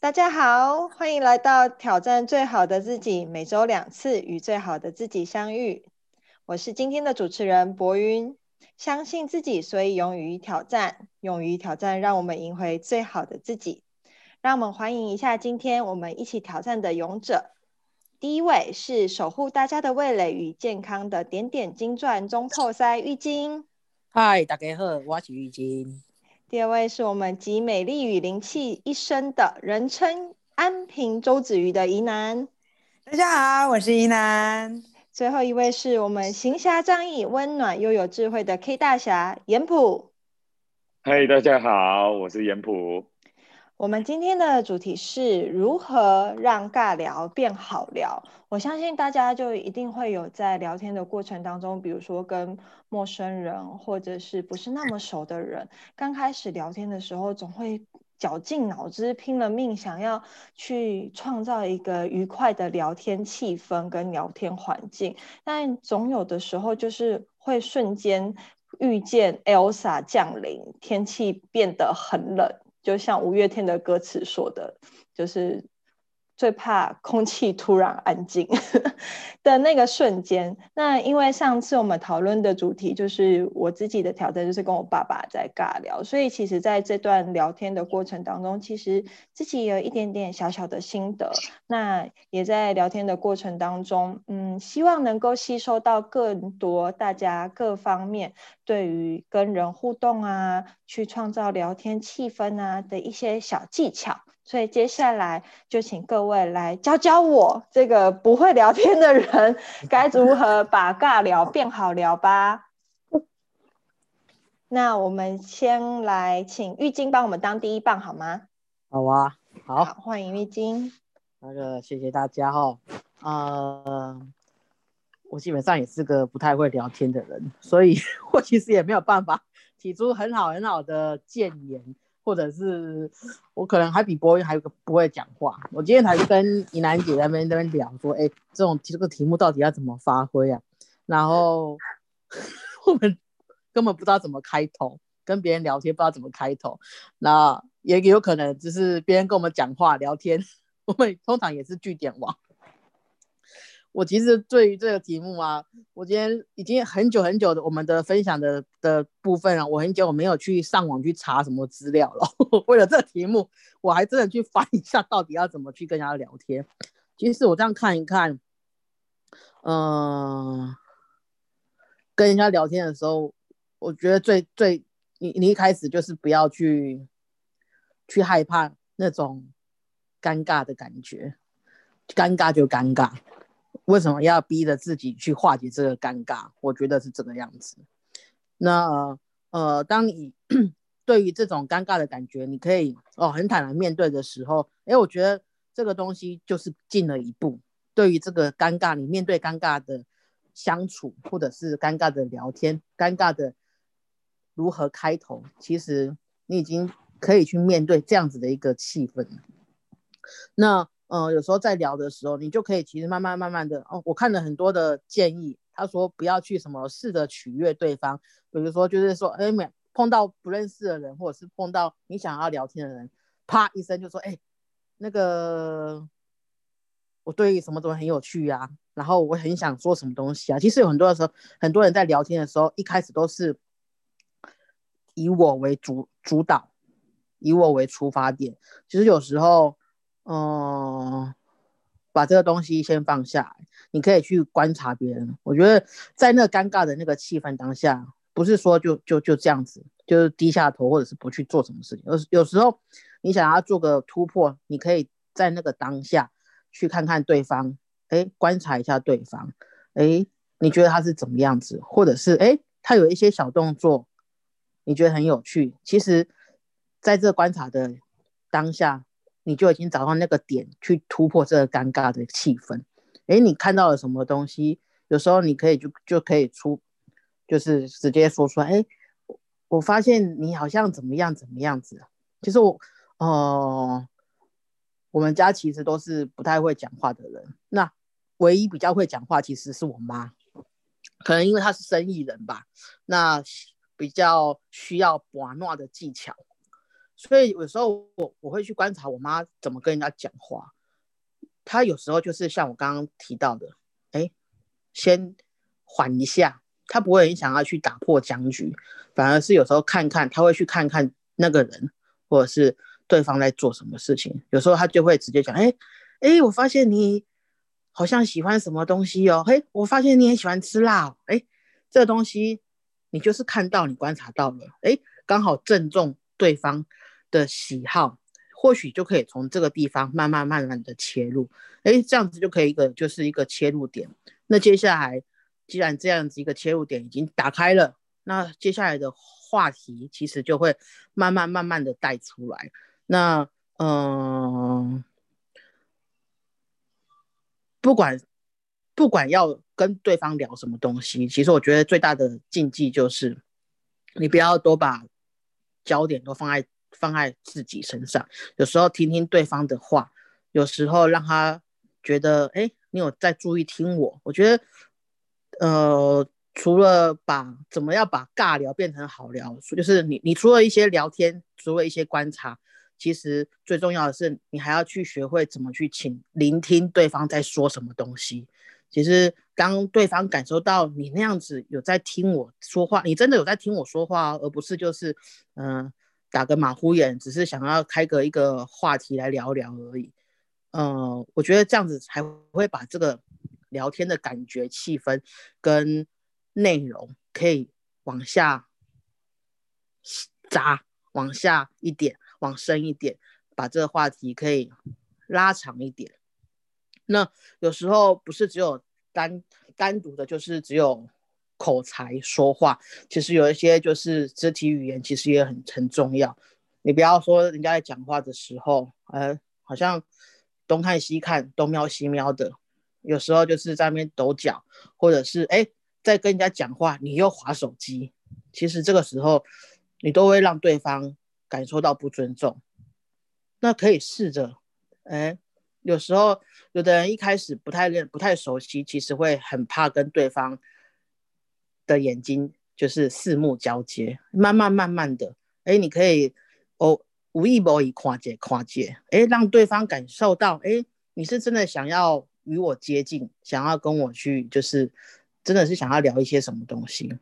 大家好，欢迎来到挑战最好的自己，每周两次与最好的自己相遇。我是今天的主持人博云。相信自己，所以勇于挑战，勇于挑战，让我们赢回最好的自己。让我们欢迎一下今天我们一起挑战的勇者。第一位是守护大家的味蕾与健康的点点金钻中破塞浴巾。嗨，大家好，我是浴巾。第二位是我们集美丽与灵气一身的人称安平周子瑜的怡南。大家好，我是怡南。最后一位是我们行侠仗义、温暖又有智慧的 K 大侠严普。嗨，大家好，我是严普。我们今天的主题是如何让尬聊变好聊。我相信大家就一定会有在聊天的过程当中，比如说跟陌生人或者是不是那么熟的人，刚开始聊天的时候，总会绞尽脑汁、拼了命想要去创造一个愉快的聊天气氛跟聊天环境，但总有的时候就是会瞬间遇见 Elsa 降临，天气变得很冷。就像五月天的歌词说的，就是最怕空气突然安静的那个瞬间。那因为上次我们讨论的主题就是我自己的挑战，就是跟我爸爸在尬聊，所以其实在这段聊天的过程当中，其实自己有一点点小小的心得。那也在聊天的过程当中，嗯，希望能够吸收到更多大家各方面。对于跟人互动啊，去创造聊天气氛啊的一些小技巧，所以接下来就请各位来教教我这个不会聊天的人 该如何把尬聊变好聊吧。那我们先来请玉晶帮我们当第一棒好吗？好啊，好，欢迎玉晶。那个谢谢大家哈，呃。我基本上也是个不太会聊天的人，所以 我其实也没有办法提出很好很好的建言，或者是我可能还比博云还有个不会讲话。我今天才跟怡南姐那边那边聊说，哎，这种这个题目到底要怎么发挥啊？然后 我们根本不知道怎么开头，跟别人聊天不知道怎么开头，那也有可能只是别人跟我们讲话聊天，我们通常也是据点王。我其实对于这个题目啊，我今天已经很久很久的我们的分享的的部分啊，我很久我没有去上网去查什么资料了。为了这个题目，我还真的去翻一下到底要怎么去跟人家聊天。其实我这样看一看，嗯，跟人家聊天的时候，我觉得最最你你一开始就是不要去去害怕那种尴尬的感觉，尴尬就尴尬。为什么要逼着自己去化解这个尴尬？我觉得是这个样子。那呃，当你 对于这种尴尬的感觉，你可以哦很坦然面对的时候，哎，我觉得这个东西就是进了一步。对于这个尴尬，你面对尴尬的相处，或者是尴尬的聊天，尴尬的如何开头，其实你已经可以去面对这样子的一个气氛。那。嗯，有时候在聊的时候，你就可以其实慢慢慢慢的哦。我看了很多的建议，他说不要去什么试着取悦对方，比如说就是说，哎，没碰到不认识的人，或者是碰到你想要聊天的人，啪一声就说，哎，那个我对什么东西很有趣呀，然后我很想说什么东西啊。其实有很多的时候，很多人在聊天的时候，一开始都是以我为主主导，以我为出发点。其实有时候。哦，把这个东西先放下，你可以去观察别人。我觉得在那尴尬的那个气氛当下，不是说就就就这样子，就是低下头或者是不去做什么事情。有有时候你想要做个突破，你可以在那个当下去看看对方，哎，观察一下对方，哎，你觉得他是怎么样子，或者是哎，他有一些小动作，你觉得很有趣。其实，在这观察的当下。你就已经找到那个点去突破这个尴尬的气氛。哎，你看到了什么东西？有时候你可以就就可以出，就是直接说出来。哎，我发现你好像怎么样怎么样子。其实我，哦，我们家其实都是不太会讲话的人。那唯一比较会讲话，其实是我妈。可能因为她是生意人吧，那比较需要把诺的技巧。所以有时候我我会去观察我妈怎么跟人家讲话。她有时候就是像我刚刚提到的，哎，先缓一下，她不会很想要去打破僵局，反而是有时候看看，她会去看看那个人，或者是对方在做什么事情。有时候她就会直接讲，哎哎，我发现你好像喜欢什么东西哦，嘿，我发现你也喜欢吃辣，哎，这东西你就是看到你观察到了，哎，刚好正中对方的喜好。或许就可以从这个地方慢慢慢慢的切入，哎，这样子就可以一个就是一个切入点。那接下来，既然这样子一个切入点已经打开了，那接下来的话题其实就会慢慢慢慢的带出来。那嗯，不管不管要跟对方聊什么东西，其实我觉得最大的禁忌就是你不要多把焦点都放在。放在自己身上，有时候听听对方的话，有时候让他觉得，哎，你有在注意听我。我觉得，呃，除了把怎么样把尬聊变成好聊，就是你你除了一些聊天，除了一些观察，其实最重要的是，你还要去学会怎么去请聆听对方在说什么东西。其实当对方感受到你那样子有在听我说话，你真的有在听我说话，而不是就是，嗯。打个马虎眼，只是想要开个一个话题来聊聊而已。嗯，我觉得这样子才会把这个聊天的感觉、气氛跟内容可以往下扎，往下一点，往深一点，把这个话题可以拉长一点。那有时候不是只有单单独的，就是只有。口才说话，其实有一些就是肢体语言，其实也很很重要。你不要说人家在讲话的时候，呃，好像东看西看，东瞄西瞄的，有时候就是在那边抖脚，或者是哎，在跟人家讲话，你又划手机。其实这个时候，你都会让对方感受到不尊重。那可以试着，哎，有时候有的人一开始不太认、不太熟悉，其实会很怕跟对方。的眼睛就是四目交接，慢慢慢慢的，哎，你可以哦，无意无意跨界跨界，哎，让对方感受到，哎，你是真的想要与我接近，想要跟我去，就是真的是想要聊一些什么东西，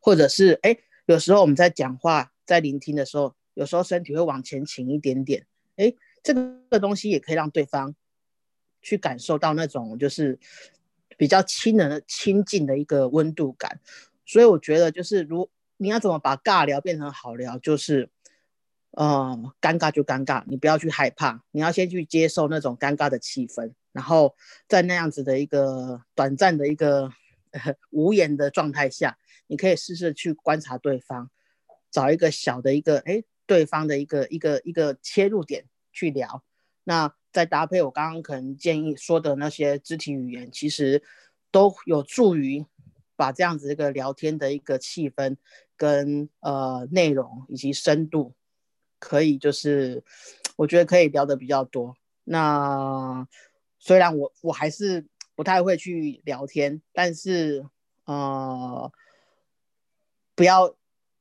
或者是哎，有时候我们在讲话，在聆听的时候，有时候身体会往前倾一点点，哎，这个东西也可以让对方去感受到那种就是。比较亲人的亲近的一个温度感，所以我觉得就是如你要怎么把尬聊变成好聊，就是，呃，尴尬就尴尬，你不要去害怕，你要先去接受那种尴尬的气氛，然后在那样子的一个短暂的一个 无言的状态下，你可以试试去观察对方，找一个小的一个哎对方的一个一个一个切入点去聊，那。再搭配我刚刚可能建议说的那些肢体语言，其实都有助于把这样子一个聊天的一个气氛跟呃内容以及深度，可以就是我觉得可以聊的比较多。那虽然我我还是不太会去聊天，但是呃不要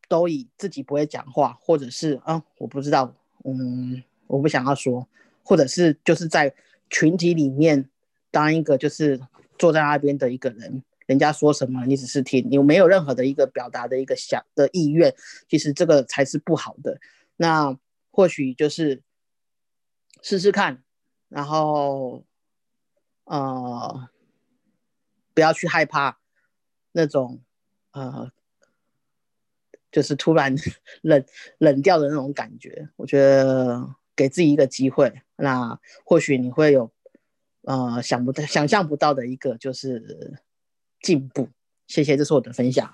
都以自己不会讲话，或者是啊我不知道，嗯我不想要说。或者是就是在群体里面当一个就是坐在那边的一个人，人家说什么你只是听，你没有任何的一个表达的一个想的意愿，其实这个才是不好的。那或许就是试试看，然后呃不要去害怕那种呃就是突然 冷冷掉的那种感觉，我觉得。给自己一个机会，那或许你会有，呃，想不到、想象不到的一个就是进步。谢谢，这是我的分享。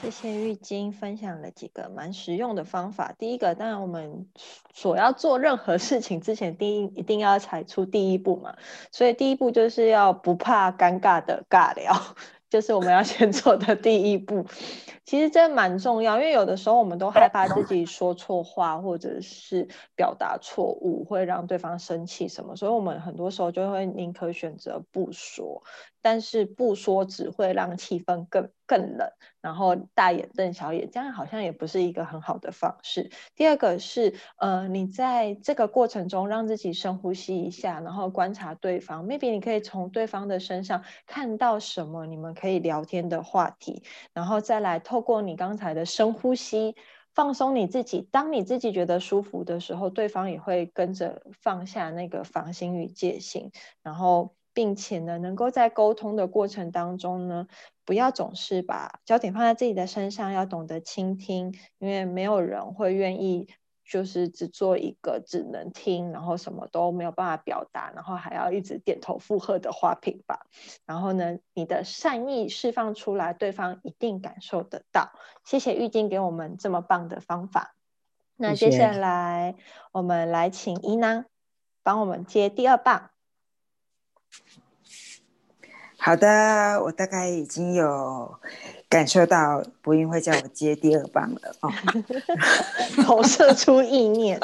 谢谢玉晶分享了几个蛮实用的方法。第一个，当然我们所要做任何事情之前，第一一定要踩出第一步嘛。所以第一步就是要不怕尴尬的尬聊。就是我们要先 做的第一步，其实这蛮重要，因为有的时候我们都害怕自己说错话，或者是表达错误会让对方生气什么，所以我们很多时候就会宁可选择不说，但是不说只会让气氛更更冷，然后大眼瞪小眼，这样好像也不是一个很好的方式。第二个是，呃，你在这个过程中让自己深呼吸一下，然后观察对方，maybe 你可以从对方的身上看到什么，你们可以聊天的话题，然后再来透过你刚才的深呼吸。放松你自己，当你自己觉得舒服的时候，对方也会跟着放下那个防心与戒心，然后并且呢，能够在沟通的过程当中呢，不要总是把焦点放在自己的身上，要懂得倾听，因为没有人会愿意。就是只做一个只能听，然后什么都没有办法表达，然后还要一直点头附和的花瓶吧。然后呢，你的善意释放出来，对方一定感受得到。谢谢玉晶给我们这么棒的方法。那接下来我们来请伊娜帮我们接第二棒。好的，我大概已经有。感受到博音会叫我接第二棒了哦，投射出意念。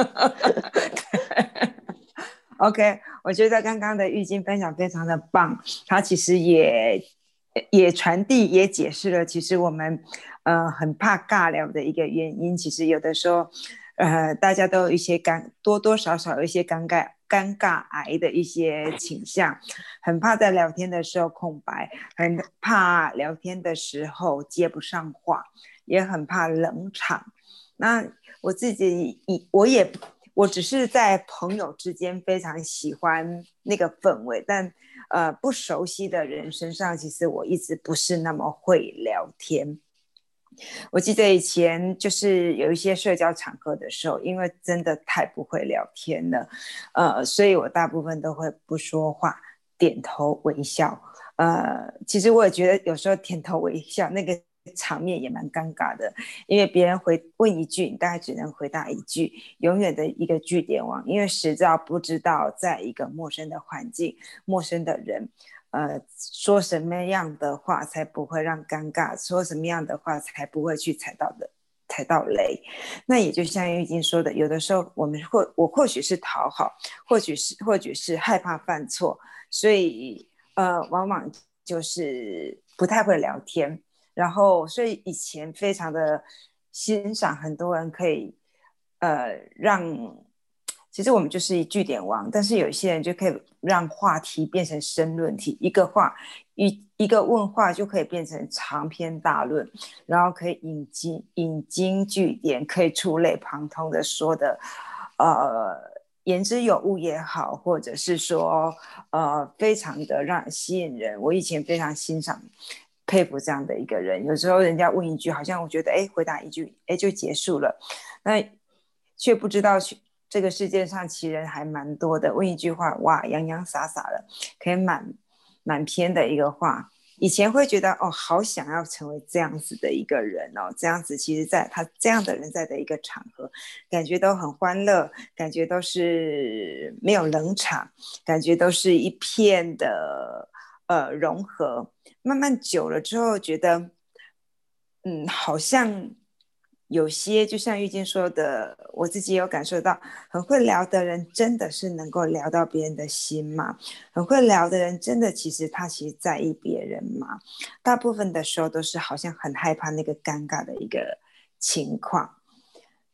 OK，我觉得刚刚的玉晶分享非常的棒，它其实也也传递也解释了，其实我们呃很怕尬聊的一个原因，其实有的时候呃大家都有一些尴多多少少有一些尴尬。尴尬癌的一些倾向，很怕在聊天的时候空白，很怕聊天的时候接不上话，也很怕冷场。那我自己，我也，我只是在朋友之间非常喜欢那个氛围，但呃，不熟悉的人身上，其实我一直不是那么会聊天。我记得以前就是有一些社交场合的时候，因为真的太不会聊天了，呃，所以我大部分都会不说话，点头微笑。呃，其实我也觉得有时候点头微笑那个场面也蛮尴尬的，因为别人回问一句，你大概只能回答一句，永远的一个句点王，因为实在不知道在一个陌生的环境、陌生的人。呃，说什么样的话才不会让尴尬？说什么样的话才不会去踩到的踩到雷？那也就像玉晶说的，有的时候我们或我或许是讨好，或许是或许是害怕犯错，所以呃，往往就是不太会聊天。然后，所以以前非常的欣赏很多人可以呃让。其实我们就是一句点王，但是有些人就可以让话题变成申论题，一个话一一个问话就可以变成长篇大论，然后可以引经引经据典，可以触类旁通的说的，呃，言之有物也好，或者是说呃，非常的让吸引人。我以前非常欣赏佩服这样的一个人，有时候人家问一句，好像我觉得哎，回答一句哎就结束了，那却不知道去。这个世界上奇人还蛮多的，问一句话，哇，洋洋洒洒的，可以满满篇的一个话。以前会觉得，哦，好想要成为这样子的一个人哦，这样子，其实在他这样的人在的一个场合，感觉都很欢乐，感觉都是没有冷场，感觉都是一片的呃融合。慢慢久了之后，觉得，嗯，好像。有些就像玉晶说的，我自己有感受到，很会聊的人真的是能够聊到别人的心吗？很会聊的人真的其实他其实在意别人吗？大部分的时候都是好像很害怕那个尴尬的一个情况。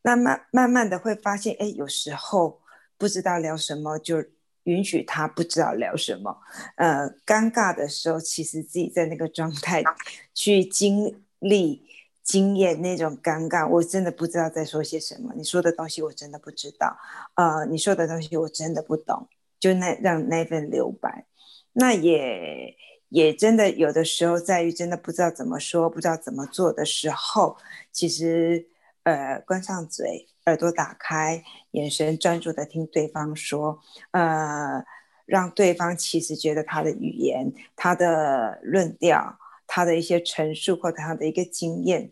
那慢慢慢的会发现，哎，有时候不知道聊什么，就允许他不知道聊什么。呃，尴尬的时候，其实自己在那个状态 去经历。经验那种尴尬，我真的不知道在说些什么。你说的东西我真的不知道，呃，你说的东西我真的不懂，就那让那份留白，那也也真的有的时候在于真的不知道怎么说，不知道怎么做的时候，其实呃，关上嘴，耳朵打开，眼神专注的听对方说，呃，让对方其实觉得他的语言，他的论调。他的一些陈述或者他的一个经验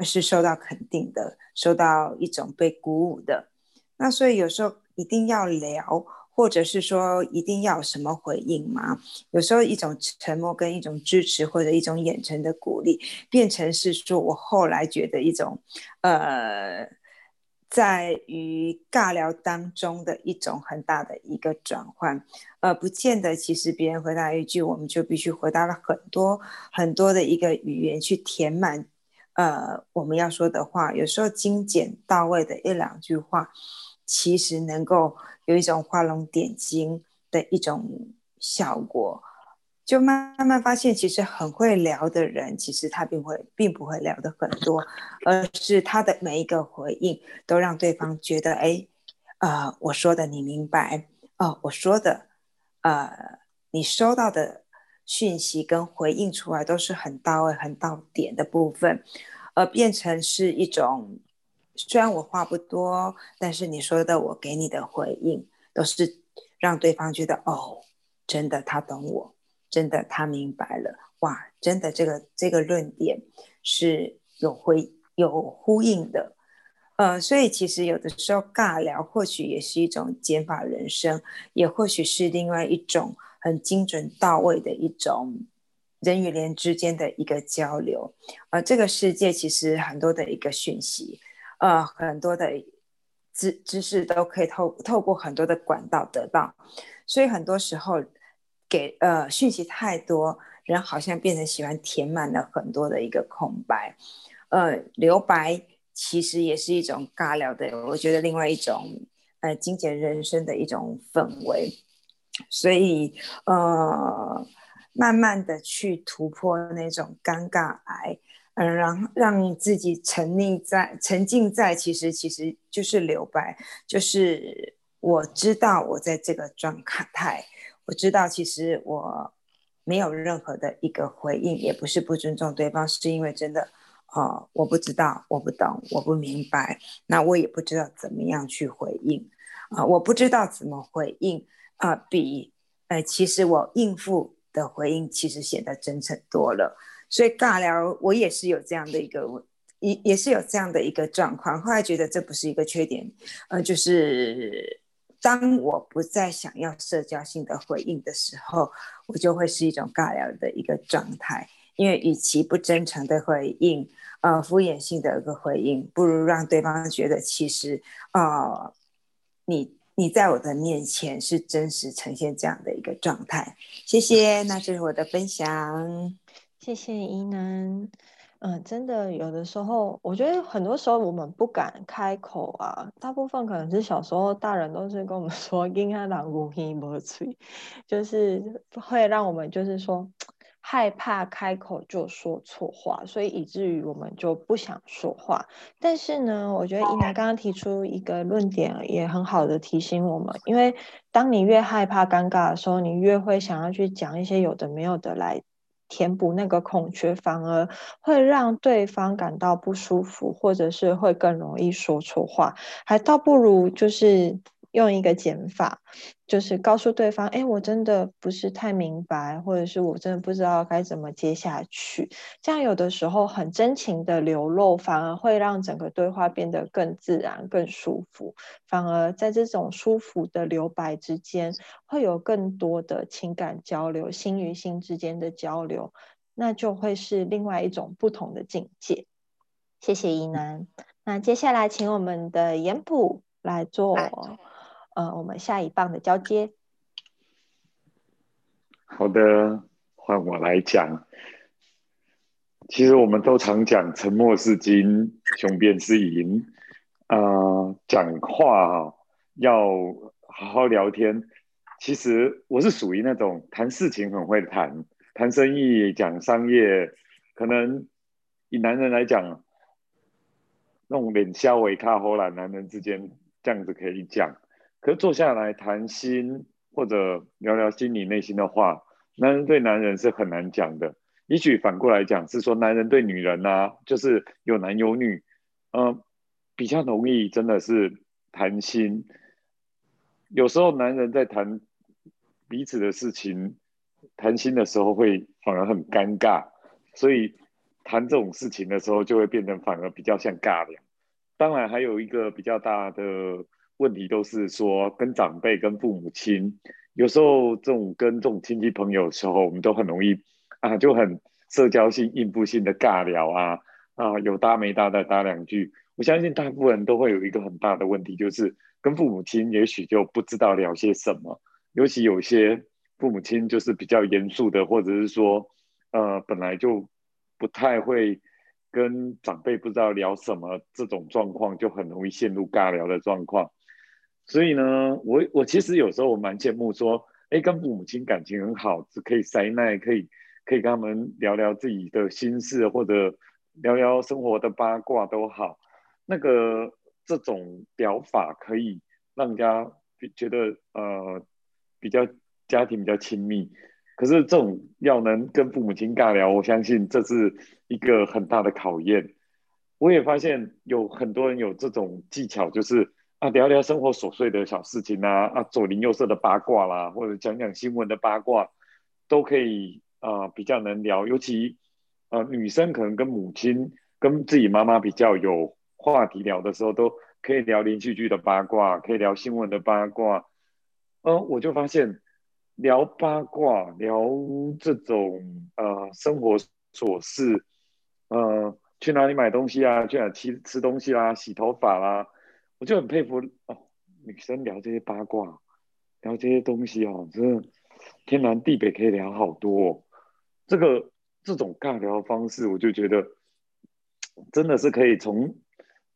是受到肯定的，受到一种被鼓舞的。那所以有时候一定要聊，或者是说一定要什么回应吗？有时候一种沉默跟一种支持或者一种眼神的鼓励，变成是说我后来觉得一种呃在于尬聊当中的一种很大的一个转换，呃，不见得其实别人回答一句，我们就必须回答了很多很多的一个语言去填满，呃，我们要说的话，有时候精简到位的一两句话，其实能够有一种画龙点睛的一种效果。就慢慢发现，其实很会聊的人，其实他并会，并不会聊的很多，而是他的每一个回应都让对方觉得，哎，呃，我说的你明白，哦，我说的，呃，你收到的讯息跟回应出来都是很到位、很到点的部分，而变成是一种，虽然我话不多，但是你说的我给你的回应都是让对方觉得，哦，真的他懂我。真的，他明白了哇！真的，这个这个论点是有回有呼应的，呃，所以其实有的时候尬聊或许也是一种减法人生，也或许是另外一种很精准到位的一种人与人之间的一个交流。呃，这个世界其实很多的一个讯息，呃，很多的知知识都可以透透过很多的管道得到，所以很多时候。给呃讯息太多，人好像变成喜欢填满了很多的一个空白，呃，留白其实也是一种尬聊的，我觉得另外一种呃精简人生的一种氛围，所以呃慢慢的去突破那种尴尬癌，嗯，让让自己沉溺在沉浸在其实其实就是留白，就是我知道我在这个状态。我知道，其实我没有任何的一个回应，也不是不尊重对方，是因为真的，呃，我不知道，我不懂，我不明白，那我也不知道怎么样去回应，啊，我不知道怎么回应，啊，比，呃，其实我应付的回应其实显得真诚多了，所以尬聊我也是有这样的一个，也也是有这样的一个状况，后来觉得这不是一个缺点，呃，就是。当我不再想要社交性的回应的时候，我就会是一种尬聊的一个状态。因为与其不真诚的回应，呃，敷衍性的一个回应，不如让对方觉得其实，呃，你你在我的面前是真实呈现这样的一个状态。谢谢，那这是我的分享。谢谢伊能。嗯，真的有的时候，我觉得很多时候我们不敢开口啊。大部分可能是小时候大人都是跟我们 说“应该狼无音不吹”，就是会让我们就是说害怕开口就说错话，所以以至于我们就不想说话。但是呢，我觉得伊娜刚刚提出一个论点，也很好的提醒我们，因为当你越害怕尴尬的时候，你越会想要去讲一些有的没有的来。填补那个空缺，反而会让对方感到不舒服，或者是会更容易说错话，还倒不如就是。用一个减法，就是告诉对方：“哎，我真的不是太明白，或者是我真的不知道该怎么接下去。”这样有的时候很真情的流露，反而会让整个对话变得更自然、更舒服。反而在这种舒服的留白之间，会有更多的情感交流，心与心之间的交流，那就会是另外一种不同的境界。谢谢依南。那接下来请我们的严普来做。呃，我们下一棒的交接。好的，换我来讲。其实我们都常讲“沉默是金，雄辩是银”。呃，讲话要好好聊天。其实我是属于那种谈事情很会谈，谈生意、讲商业，可能以男人来讲，那种脸笑为卡后来男人之间这样子可以讲。可坐下来谈心，或者聊聊心里内心的话，男人对男人是很难讲的。也许反过来讲，是说男人对女人呢，就是有男有女，嗯，比较容易真的是谈心。有时候男人在谈彼此的事情、谈心的时候，会反而很尴尬，所以谈这种事情的时候，就会变成反而比较像尬聊。当然，还有一个比较大的。问题都是说跟长辈、跟父母亲，有时候这种跟这种亲戚朋友的时候，我们都很容易啊，就很社交性、应付性的尬聊啊啊，有搭没搭的搭两句。我相信大部分人都会有一个很大的问题，就是跟父母亲也许就不知道聊些什么，尤其有些父母亲就是比较严肃的，或者是说，呃，本来就不太会跟长辈不知道聊什么，这种状况就很容易陷入尬聊的状况。所以呢，我我其实有时候我蛮羡慕说，哎，跟父母亲感情很好，是可以塞奈，可以可以跟他们聊聊自己的心事，或者聊聊生活的八卦都好。那个这种表法可以让人家觉得呃比较家庭比较亲密，可是这种要能跟父母亲尬聊，我相信这是一个很大的考验。我也发现有很多人有这种技巧，就是啊聊聊生活琐碎的小事情啊啊左邻右舍的八卦啦，或者讲讲新闻的八卦，都可以啊比较能聊。尤其呃女生可能跟母亲跟自己妈妈比较有。话题聊的时候都可以聊连续剧的八卦，可以聊新闻的八卦。嗯，我就发现聊八卦、聊这种呃生活琐事，呃，去哪里买东西啊，去哪吃吃东西啦，洗头发啦，我就很佩服哦，女生聊这些八卦，聊这些东西哦，真的天南地北可以聊好多。这个这种尬聊方式，我就觉得真的是可以从。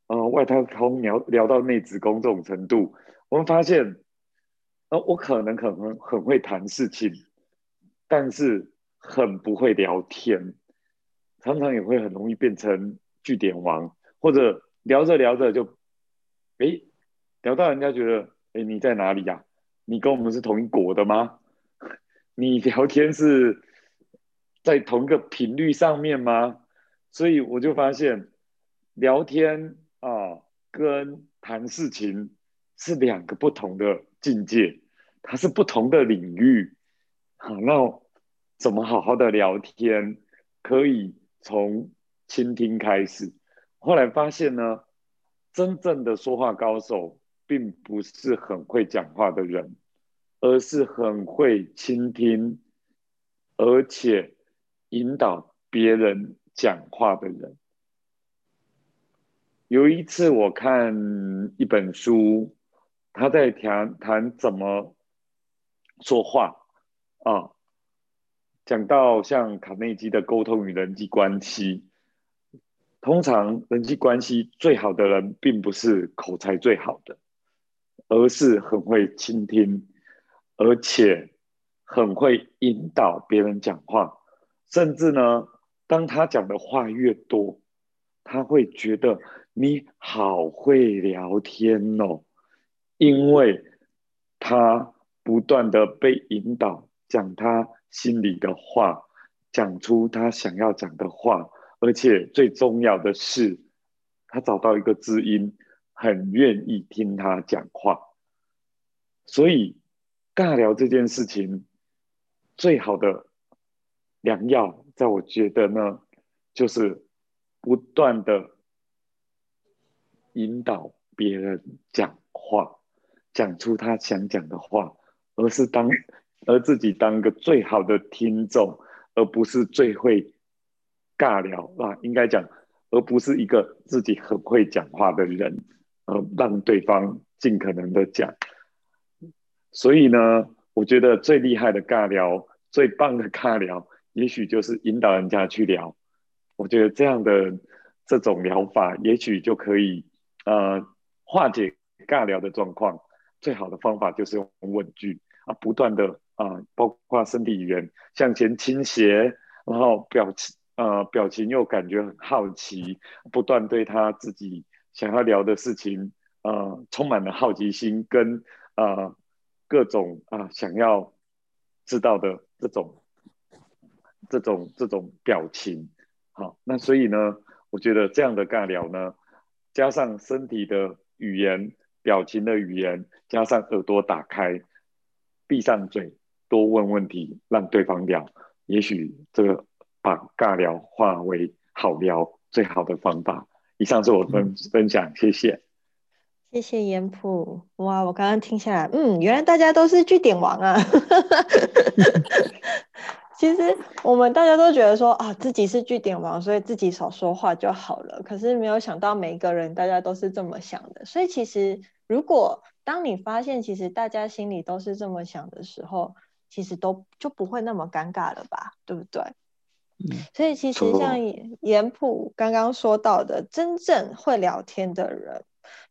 呃，外太空聊聊到内子宫这种程度，我们发现，呃，我可能可能很会谈事情，但是很不会聊天，常常也会很容易变成据点王，或者聊着聊着就，哎，聊到人家觉得，哎，你在哪里呀？你跟我们是同一国的吗？你聊天是在同一个频率上面吗？所以我就发现聊天。啊，跟谈事情是两个不同的境界，它是不同的领域。好，那怎么好好的聊天？可以从倾听开始。后来发现呢，真正的说话高手，并不是很会讲话的人，而是很会倾听，而且引导别人讲话的人。有一次我看一本书，他在谈谈怎么说话啊，讲到像卡内基的沟通与人际关系，通常人际关系最好的人，并不是口才最好的，而是很会倾听，而且很会引导别人讲话，甚至呢，当他讲的话越多，他会觉得。你好会聊天哦，因为他不断的被引导讲他心里的话，讲出他想要讲的话，而且最重要的是，他找到一个知音，很愿意听他讲话。所以尬聊这件事情，最好的良药，在我觉得呢，就是不断的。引导别人讲话，讲出他想讲的话，而是当而自己当个最好的听众，而不是最会尬聊啊，应该讲，而不是一个自己很会讲话的人，呃，让对方尽可能的讲。所以呢，我觉得最厉害的尬聊，最棒的尬聊，也许就是引导人家去聊。我觉得这样的这种疗法，也许就可以。呃，化解尬聊的状况，最好的方法就是用问句啊，不断的啊，包括身体语言向前倾斜，然后表情呃表情又感觉很好奇，不断对他自己想要聊的事情呃充满了好奇心跟呃各种啊想要知道的这种这种这种表情，好，那所以呢，我觉得这样的尬聊呢。加上身体的语言、表情的语言，加上耳朵打开、闭上嘴，多问问题，让对方聊，也许这个把尬聊化为好聊最好的方法。以上是我分分享，谢谢。谢谢严普，哇，我刚刚听下来，嗯，原来大家都是据点王啊。其实我们大家都觉得说啊，自己是据点王，所以自己少说话就好了。可是没有想到每一个人大家都是这么想的。所以其实如果当你发现其实大家心里都是这么想的时候，其实都就不会那么尴尬了吧？对不对？嗯，所以其实像严普刚刚说到的，真正会聊天的人。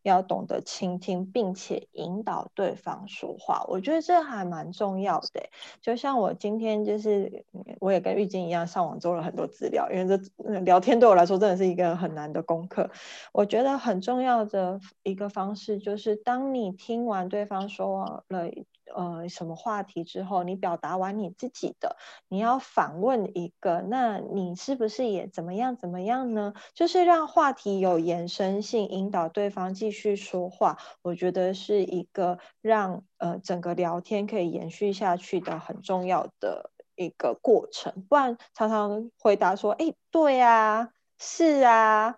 要懂得倾听，并且引导对方说话，我觉得这还蛮重要的。就像我今天就是，我也跟玉晶一样上网做了很多资料，因为这聊天对我来说真的是一个很难的功课。我觉得很重要的一个方式就是，当你听完对方说了。呃，什么话题之后，你表达完你自己的，你要反问一个，那你是不是也怎么样怎么样呢？就是让话题有延伸性，引导对方继续说话。我觉得是一个让呃整个聊天可以延续下去的很重要的一个过程。不然常常回答说，哎，对啊，是啊，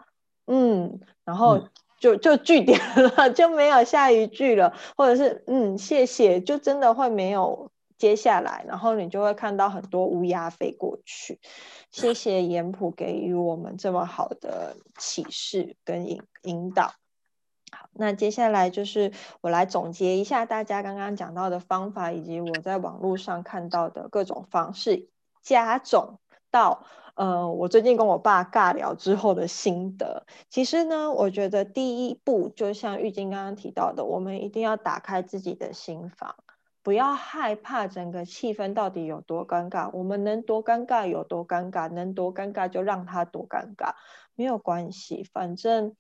嗯，然后。就就句点了，就没有下一句了，或者是嗯谢谢，就真的会没有接下来，然后你就会看到很多乌鸦飞过去。谢谢严普给予我们这么好的启示跟引引导。好，那接下来就是我来总结一下大家刚刚讲到的方法，以及我在网络上看到的各种方式，加总到。呃，我最近跟我爸尬聊之后的心得，其实呢，我觉得第一步就像玉晶刚刚提到的，我们一定要打开自己的心房，不要害怕整个气氛到底有多尴尬，我们能多尴尬有多尴尬，能多尴尬就让他多尴尬，没有关系，反正。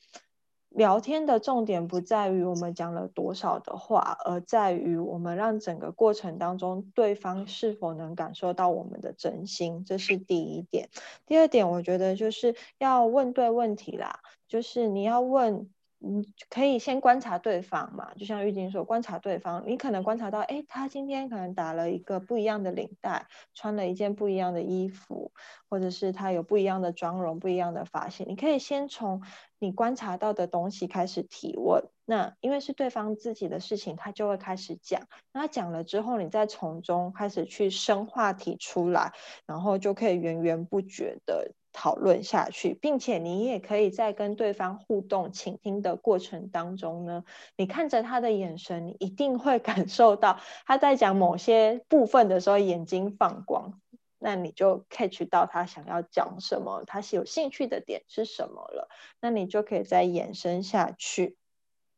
聊天的重点不在于我们讲了多少的话，而在于我们让整个过程当中对方是否能感受到我们的真心，这是第一点。第二点，我觉得就是要问对问题啦，就是你要问。嗯，可以先观察对方嘛，就像玉晶说，观察对方，你可能观察到，哎，他今天可能打了一个不一样的领带，穿了一件不一样的衣服，或者是他有不一样的妆容、不一样的发型，你可以先从你观察到的东西开始提问。那因为是对方自己的事情，他就会开始讲。那讲了之后，你再从中开始去生话题出来，然后就可以源源不绝的。讨论下去，并且你也可以在跟对方互动、倾听的过程当中呢，你看着他的眼神，你一定会 感受到他在讲某些部分的时候眼睛放光，那你就 catch 到他想要讲什么，他是有兴趣的点是什么了，那你就可以再延伸下去，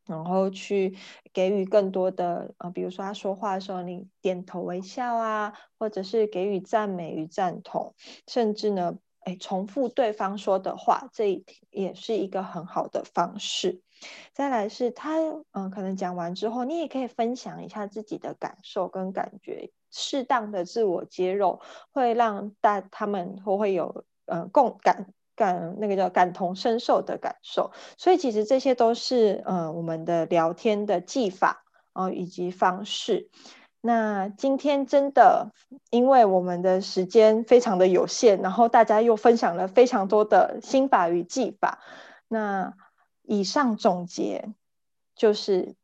然后去给予更多的呃，比如说他说话的时候，你点头微笑啊，或者是给予赞美与赞同，甚至呢。哎，重复对方说的话，这也是一个很好的方式。再来是他，嗯，可能讲完之后，你也可以分享一下自己的感受跟感觉，适当的自我揭露，会让大他们都会有嗯共感感那个叫感同身受的感受。所以其实这些都是嗯我们的聊天的技法啊以及方式。那今天真的，因为我们的时间非常的有限，然后大家又分享了非常多的心法与技法。那以上总结就是，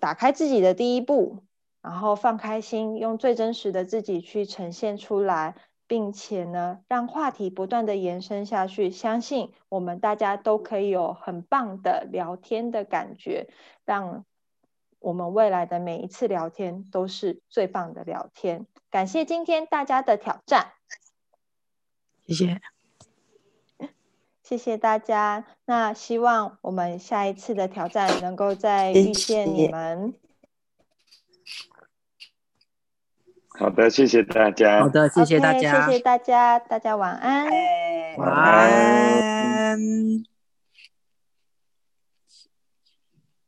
打开自己的第一步，然后放开心，用最真实的自己去呈现出来，并且呢，让话题不断的延伸下去。相信我们大家都可以有很棒的聊天的感觉，让。我们未来的每一次聊天都是最棒的聊天。感谢今天大家的挑战，谢谢，谢谢大家。那希望我们下一次的挑战能够再遇见你们。好的，谢谢大家。好的，谢谢大家。谢谢大家，大家晚安。晚安。